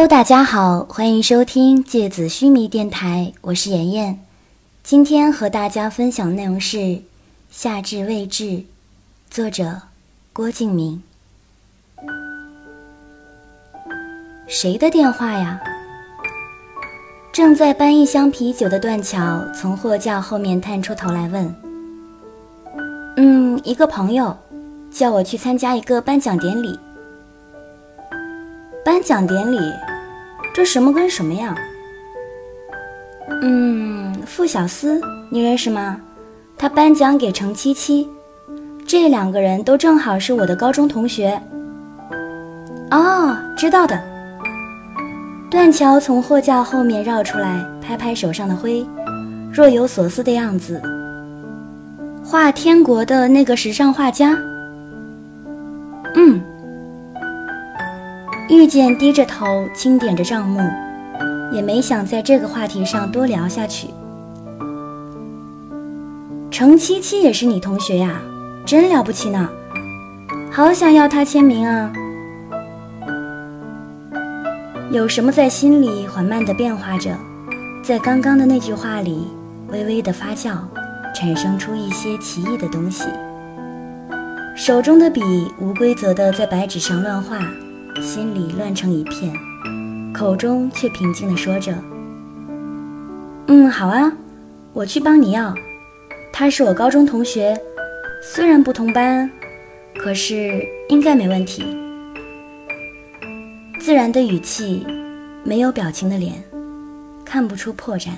Hello，大家好，欢迎收听芥子须弥电台，我是妍妍。今天和大家分享内容是《夏至未至》，作者郭敬明。谁的电话呀？正在搬一箱啤酒的段桥从货架后面探出头来问：“嗯，一个朋友，叫我去参加一个颁奖典礼。”颁奖典礼，这什么跟什么呀？嗯，傅小司，你认识吗？他颁奖给程七七，这两个人都正好是我的高中同学。哦，知道的。段桥从货架后面绕出来，拍拍手上的灰，若有所思的样子。画天国的那个时尚画家。嗯。遇见低着头轻点着账目，也没想在这个话题上多聊下去。程七七也是你同学呀，真了不起呢，好想要他签名啊！有什么在心里缓慢的变化着，在刚刚的那句话里微微的发酵，产生出一些奇异的东西。手中的笔无规则的在白纸上乱画。心里乱成一片，口中却平静地说着：“嗯，好啊，我去帮你要。他是我高中同学，虽然不同班，可是应该没问题。”自然的语气，没有表情的脸，看不出破绽。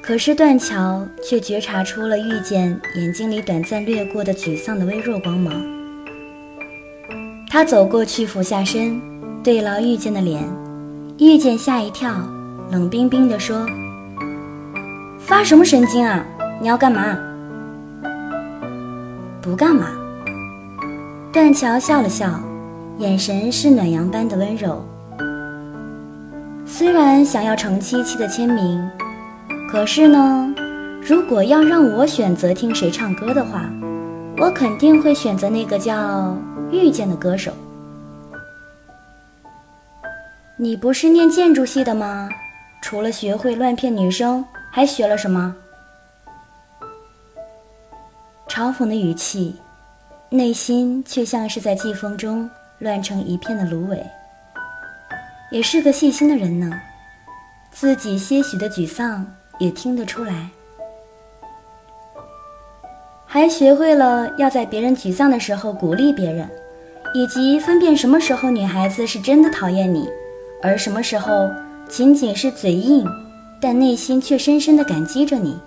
可是段桥却觉察出了遇见眼睛里短暂掠过的沮丧的微弱光芒。他走过去，俯下身，对牢遇见的脸，遇见吓一跳，冷冰冰地说：“发什么神经啊？你要干嘛？”“不干嘛。”段桥笑了笑，眼神是暖阳般的温柔。虽然想要程七七的签名，可是呢，如果要让我选择听谁唱歌的话，我肯定会选择那个叫……遇见的歌手，你不是念建筑系的吗？除了学会乱骗女生，还学了什么？嘲讽的语气，内心却像是在季风中乱成一片的芦苇。也是个细心的人呢，自己些许的沮丧也听得出来，还学会了要在别人沮丧的时候鼓励别人。以及分辨什么时候女孩子是真的讨厌你，而什么时候仅仅是嘴硬，但内心却深深的感激着你。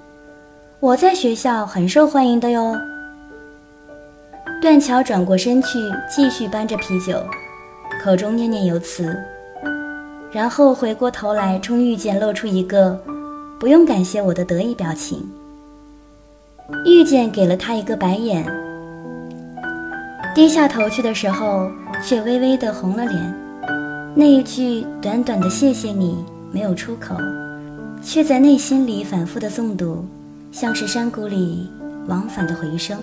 我在学校很受欢迎的哟。段桥转过身去，继续搬着啤酒，口中念念有词，然后回过头来冲遇见露出一个“不用感谢我”的得意表情。遇见给了他一个白眼。低下头去的时候，却微微的红了脸。那一句短短的“谢谢你”没有出口，却在内心里反复的诵读，像是山谷里往返的回声。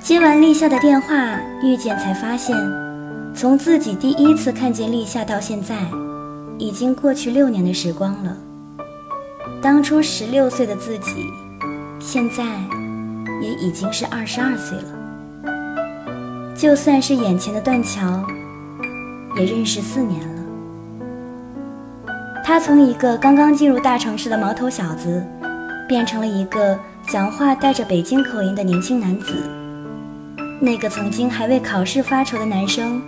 接完立夏的电话，遇见才发现，从自己第一次看见立夏到现在，已经过去六年的时光了。当初十六岁的自己，现在也已经是二十二岁了。就算是眼前的断桥，也认识四年了。他从一个刚刚进入大城市的毛头小子，变成了一个讲话带着北京口音的年轻男子。那个曾经还为考试发愁的男生，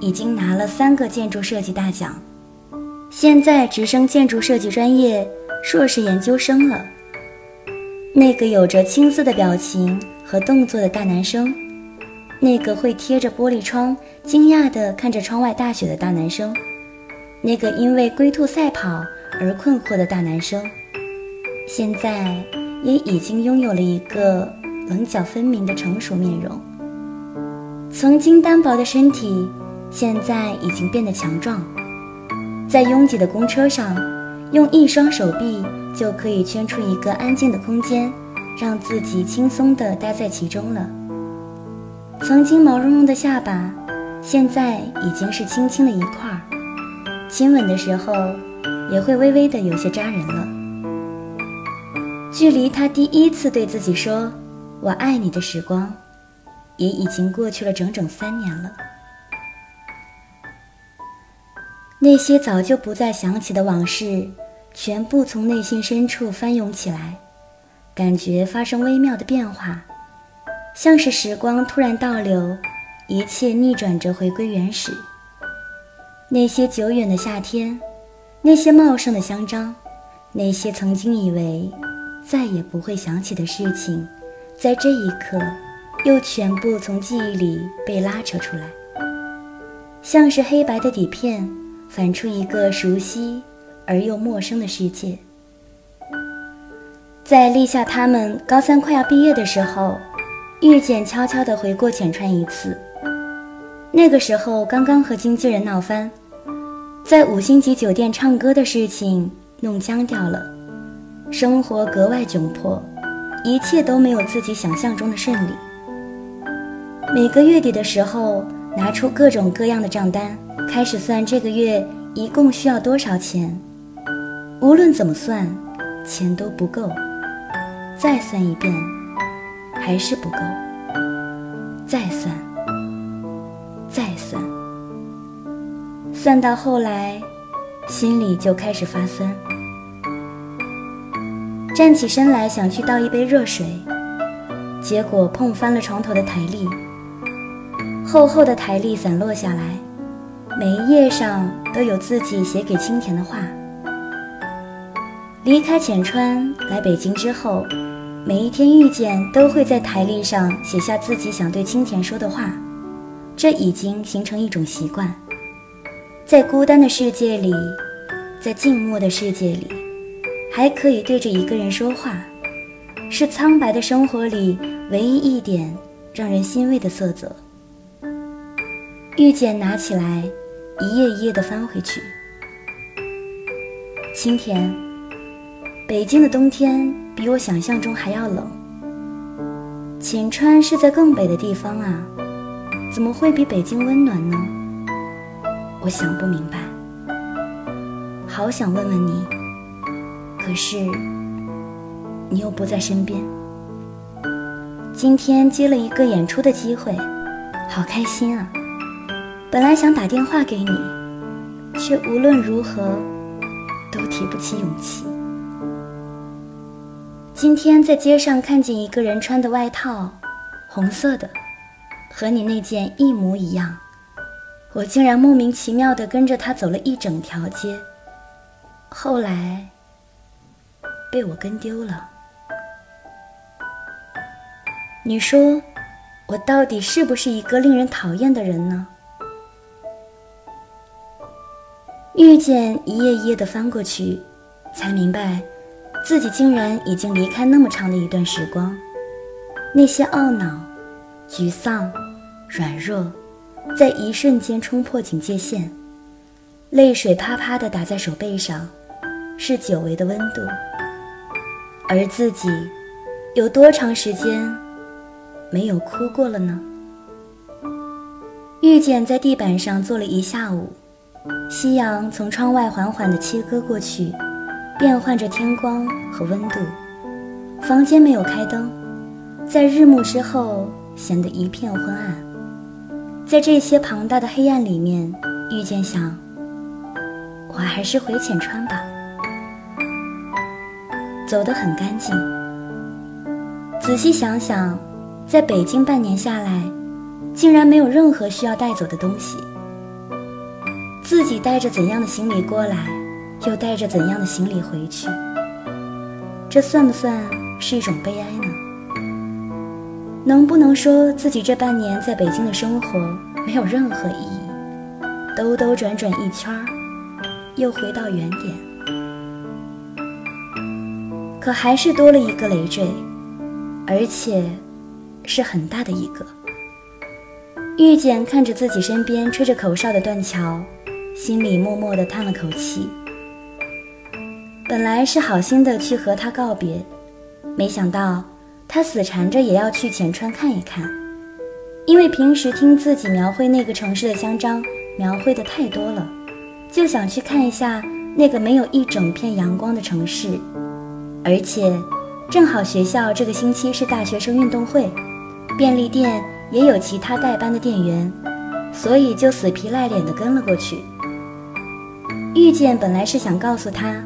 已经拿了三个建筑设计大奖，现在直升建筑设计专业硕士研究生了。那个有着青涩的表情和动作的大男生。那个会贴着玻璃窗惊讶地看着窗外大雪的大男生，那个因为龟兔赛跑而困惑的大男生，现在也已经拥有了一个棱角分明的成熟面容。曾经单薄的身体，现在已经变得强壮，在拥挤的公车上，用一双手臂就可以圈出一个安静的空间，让自己轻松地待在其中了。曾经毛茸茸的下巴，现在已经是轻轻的一块儿，亲吻的时候也会微微的有些扎人了。距离他第一次对自己说“我爱你”的时光，也已经过去了整整三年了。那些早就不再想起的往事，全部从内心深处翻涌起来，感觉发生微妙的变化，像是时光突然倒流，一切逆转着回归原始。那些久远的夏天，那些茂盛的香樟，那些曾经以为再也不会想起的事情，在这一刻，又全部从记忆里被拉扯出来，像是黑白的底片。反出一个熟悉而又陌生的世界。在立夏他们高三快要毕业的时候，遇见悄悄地回过浅川一次。那个时候刚刚和经纪人闹翻，在五星级酒店唱歌的事情弄僵掉了，生活格外窘迫，一切都没有自己想象中的顺利。每个月底的时候，拿出各种各样的账单。开始算这个月一共需要多少钱，无论怎么算，钱都不够。再算一遍，还是不够。再算，再算，算到后来，心里就开始发酸。站起身来想去倒一杯热水，结果碰翻了床头的台历，厚厚的台历散落下来。每一页上都有自己写给青田的话。离开浅川来北京之后，每一天遇见都会在台历上写下自己想对青田说的话，这已经形成一种习惯。在孤单的世界里，在静默的世界里，还可以对着一个人说话，是苍白的生活里唯一一点让人欣慰的色泽。遇见拿起来。一页一页的翻回去。青田，北京的冬天比我想象中还要冷。浅川是在更北的地方啊，怎么会比北京温暖呢？我想不明白，好想问问你，可是你又不在身边。今天接了一个演出的机会，好开心啊！本来想打电话给你，却无论如何都提不起勇气。今天在街上看见一个人穿的外套，红色的，和你那件一模一样。我竟然莫名其妙地跟着他走了一整条街，后来被我跟丢了。你说，我到底是不是一个令人讨厌的人呢？遇见一页一页的翻过去，才明白，自己竟然已经离开那么长的一段时光。那些懊恼、沮丧、软弱，在一瞬间冲破警戒线，泪水啪啪地打在手背上，是久违的温度。而自己，有多长时间没有哭过了呢？遇见在地板上坐了一下午。夕阳从窗外缓缓地切割过去，变换着天光和温度。房间没有开灯，在日暮之后显得一片昏暗。在这些庞大的黑暗里面，遇见想，我还是回浅川吧。走得很干净。仔细想想，在北京半年下来，竟然没有任何需要带走的东西。自己带着怎样的行李过来，又带着怎样的行李回去，这算不算是一种悲哀呢？能不能说自己这半年在北京的生活没有任何意义，兜兜转转一圈儿，又回到原点？可还是多了一个累赘，而且是很大的一个。遇见看着自己身边吹着口哨的断桥。心里默默地叹了口气。本来是好心的去和他告别，没想到他死缠着也要去浅川看一看。因为平时听自己描绘那个城市的香樟描绘的太多了，就想去看一下那个没有一整片阳光的城市。而且，正好学校这个星期是大学生运动会，便利店也有其他代班的店员，所以就死皮赖脸的跟了过去。遇见本来是想告诉他，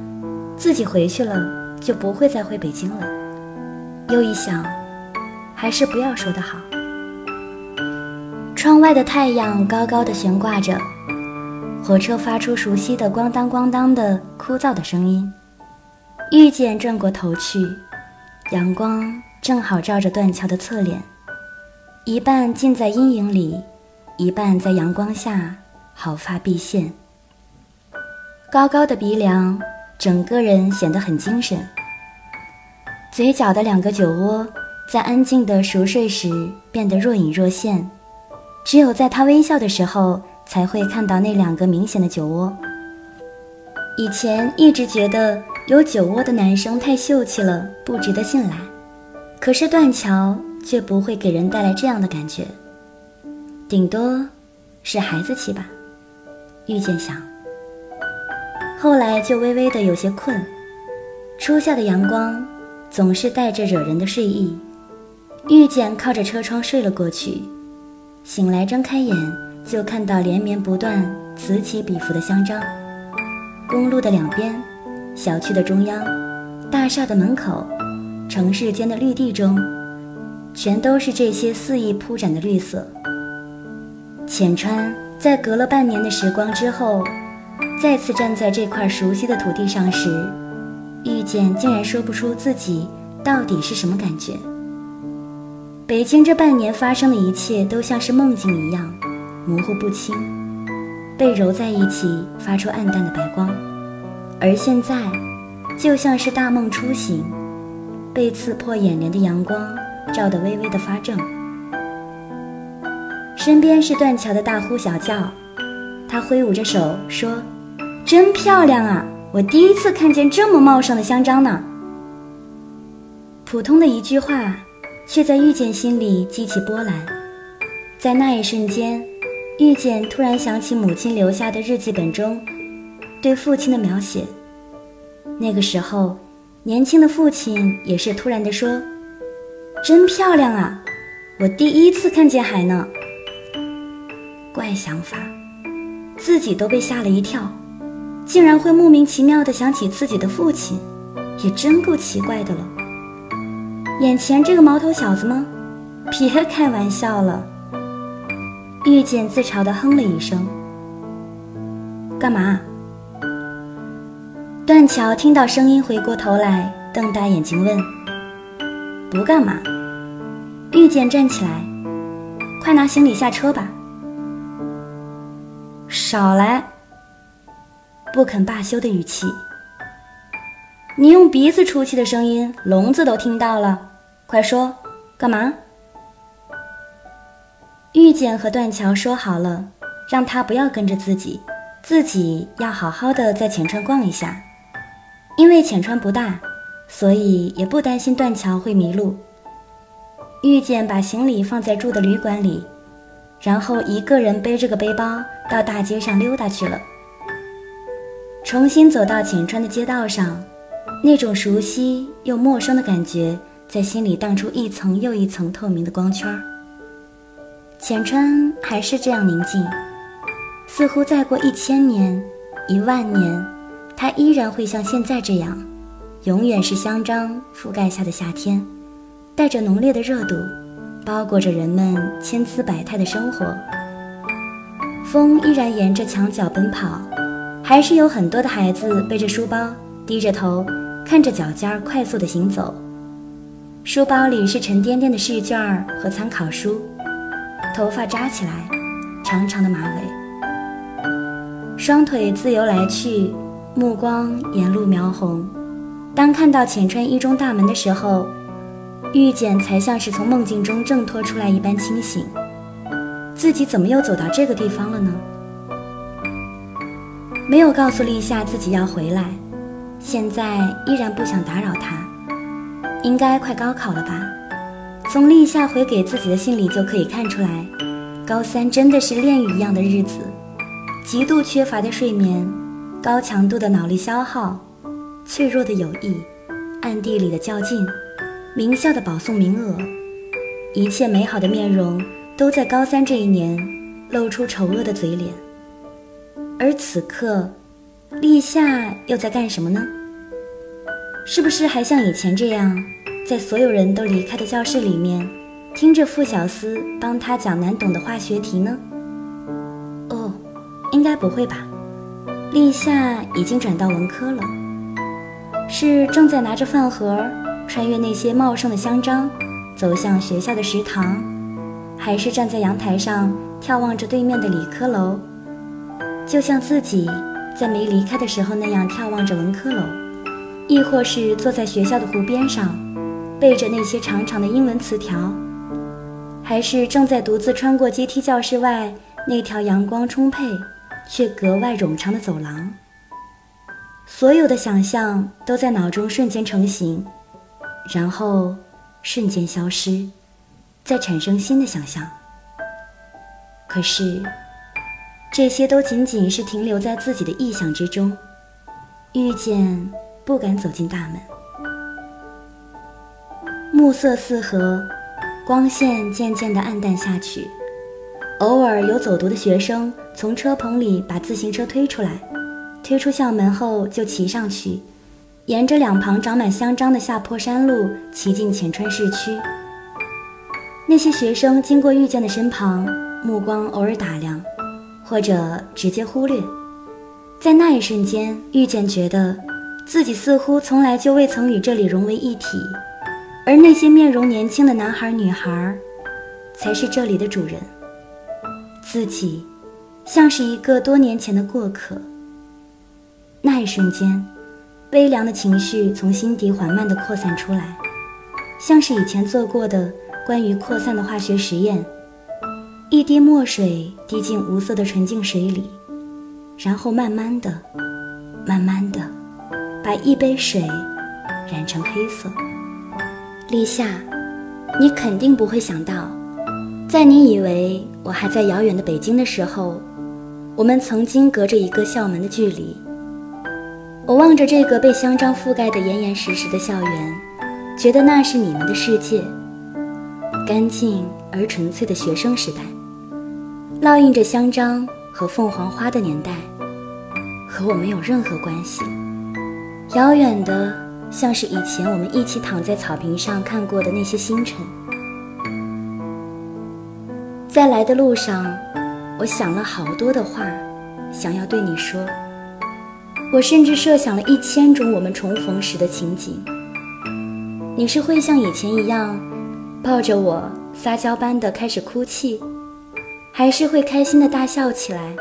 自己回去了就不会再回北京了，又一想，还是不要说的好。窗外的太阳高高的悬挂着，火车发出熟悉的咣当咣当的枯燥的声音。遇见转过头去，阳光正好照着断桥的侧脸，一半浸在阴影里，一半在阳光下，毫发毕现。高高的鼻梁，整个人显得很精神。嘴角的两个酒窝，在安静的熟睡时变得若隐若现，只有在他微笑的时候，才会看到那两个明显的酒窝。以前一直觉得有酒窝的男生太秀气了，不值得信赖，可是断桥却不会给人带来这样的感觉，顶多是孩子气吧。遇见想。后来就微微的有些困，初夏的阳光总是带着惹人的睡意。遇见靠着车窗睡了过去，醒来睁开眼就看到连绵不断、此起彼伏的香樟。公路的两边，小区的中央，大厦的门口，城市间的绿地中，全都是这些肆意铺展的绿色。浅川在隔了半年的时光之后。再次站在这块熟悉的土地上时，遇见竟然说不出自己到底是什么感觉。北京这半年发生的一切都像是梦境一样，模糊不清，被揉在一起发出暗淡的白光，而现在，就像是大梦初醒，被刺破眼帘的阳光照得微微的发正。身边是断桥的大呼小叫，他挥舞着手说。真漂亮啊！我第一次看见这么茂盛的香樟呢。普通的一句话，却在遇见心里激起波澜。在那一瞬间，遇见突然想起母亲留下的日记本中对父亲的描写。那个时候，年轻的父亲也是突然的说：“真漂亮啊！我第一次看见海呢。”怪想法，自己都被吓了一跳。竟然会莫名其妙地想起自己的父亲，也真够奇怪的了。眼前这个毛头小子吗？别开玩笑了。遇见自嘲地哼了一声。干嘛？断桥听到声音，回过头来，瞪大眼睛问：“不干嘛？”遇见站起来，快拿行李下车吧。少来。不肯罢休的语气，你用鼻子出气的声音，聋子都听到了。快说，干嘛？遇见和断桥说好了，让他不要跟着自己，自己要好好的在浅川逛一下。因为浅川不大，所以也不担心断桥会迷路。遇见把行李放在住的旅馆里，然后一个人背着个背包到大街上溜达去了。重新走到浅川的街道上，那种熟悉又陌生的感觉在心里荡出一层又一层透明的光圈。浅川还是这样宁静，似乎再过一千年、一万年，它依然会像现在这样，永远是香樟覆盖下的夏天，带着浓烈的热度，包裹着人们千姿百态的生活。风依然沿着墙角奔跑。还是有很多的孩子背着书包，低着头看着脚尖快速的行走。书包里是沉甸甸的试卷和参考书，头发扎起来，长长的马尾，双腿自由来去，目光沿路描红。当看到浅川一中大门的时候，遇见才像是从梦境中挣脱出来一般清醒。自己怎么又走到这个地方了呢？没有告诉立夏自己要回来，现在依然不想打扰他。应该快高考了吧？从立夏回给自己的信里就可以看出来，高三真的是炼狱一样的日子，极度缺乏的睡眠，高强度的脑力消耗，脆弱的友谊，暗地里的较劲，名校的保送名额，一切美好的面容都在高三这一年露出丑恶的嘴脸。而此刻，立夏又在干什么呢？是不是还像以前这样，在所有人都离开的教室里面，听着傅小司帮他讲难懂的化学题呢？哦，应该不会吧。立夏已经转到文科了，是正在拿着饭盒穿越那些茂盛的香樟，走向学校的食堂，还是站在阳台上眺望着对面的理科楼？就像自己在没离开的时候那样眺望着文科楼，亦或是坐在学校的湖边上，背着那些长长的英文词条，还是正在独自穿过阶梯教室外那条阳光充沛却格外冗长的走廊。所有的想象都在脑中瞬间成型，然后瞬间消失，再产生新的想象。可是。这些都仅仅是停留在自己的臆想之中，遇见不敢走进大门。暮色四合，光线渐渐地暗淡下去，偶尔有走读的学生从车棚里把自行车推出来，推出校门后就骑上去，沿着两旁长满香樟的下坡山路骑进浅川市区。那些学生经过遇见的身旁，目光偶尔打量。或者直接忽略，在那一瞬间，遇见觉得自己似乎从来就未曾与这里融为一体，而那些面容年轻的男孩女孩，才是这里的主人。自己，像是一个多年前的过客。那一瞬间，悲凉的情绪从心底缓慢地扩散出来，像是以前做过的关于扩散的化学实验。一滴墨水滴进无色的纯净水里，然后慢慢的、慢慢的，把一杯水染成黑色。立夏，你肯定不会想到，在你以为我还在遥远的北京的时候，我们曾经隔着一个校门的距离。我望着这个被香樟覆盖的严严实实的校园，觉得那是你们的世界，干净而纯粹的学生时代。烙印着香樟和凤凰花的年代，和我没有任何关系。遥远的，像是以前我们一起躺在草坪上看过的那些星辰。在来的路上，我想了好多的话，想要对你说。我甚至设想了一千种我们重逢时的情景。你是会像以前一样，抱着我撒娇般的开始哭泣？还是会开心的大笑起来。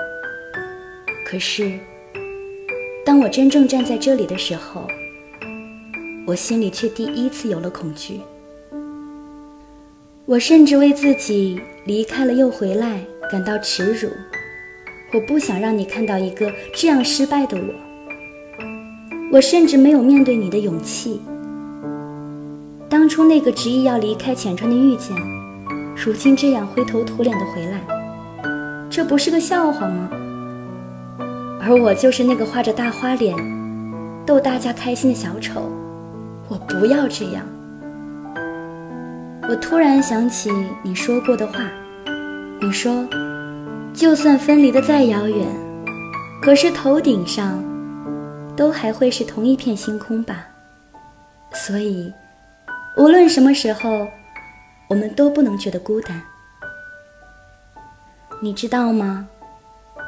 可是，当我真正站在这里的时候，我心里却第一次有了恐惧。我甚至为自己离开了又回来感到耻辱。我不想让你看到一个这样失败的我。我甚至没有面对你的勇气。当初那个执意要离开浅川的遇见，如今这样灰头土脸的回来。这不是个笑话吗？而我就是那个画着大花脸、逗大家开心的小丑。我不要这样。我突然想起你说过的话，你说，就算分离的再遥远，可是头顶上都还会是同一片星空吧？所以，无论什么时候，我们都不能觉得孤单。你知道吗？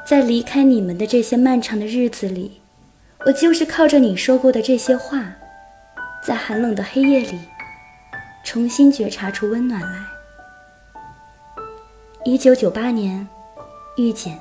在离开你们的这些漫长的日子里，我就是靠着你说过的这些话，在寒冷的黑夜里，重新觉察出温暖来。一九九八年，遇见。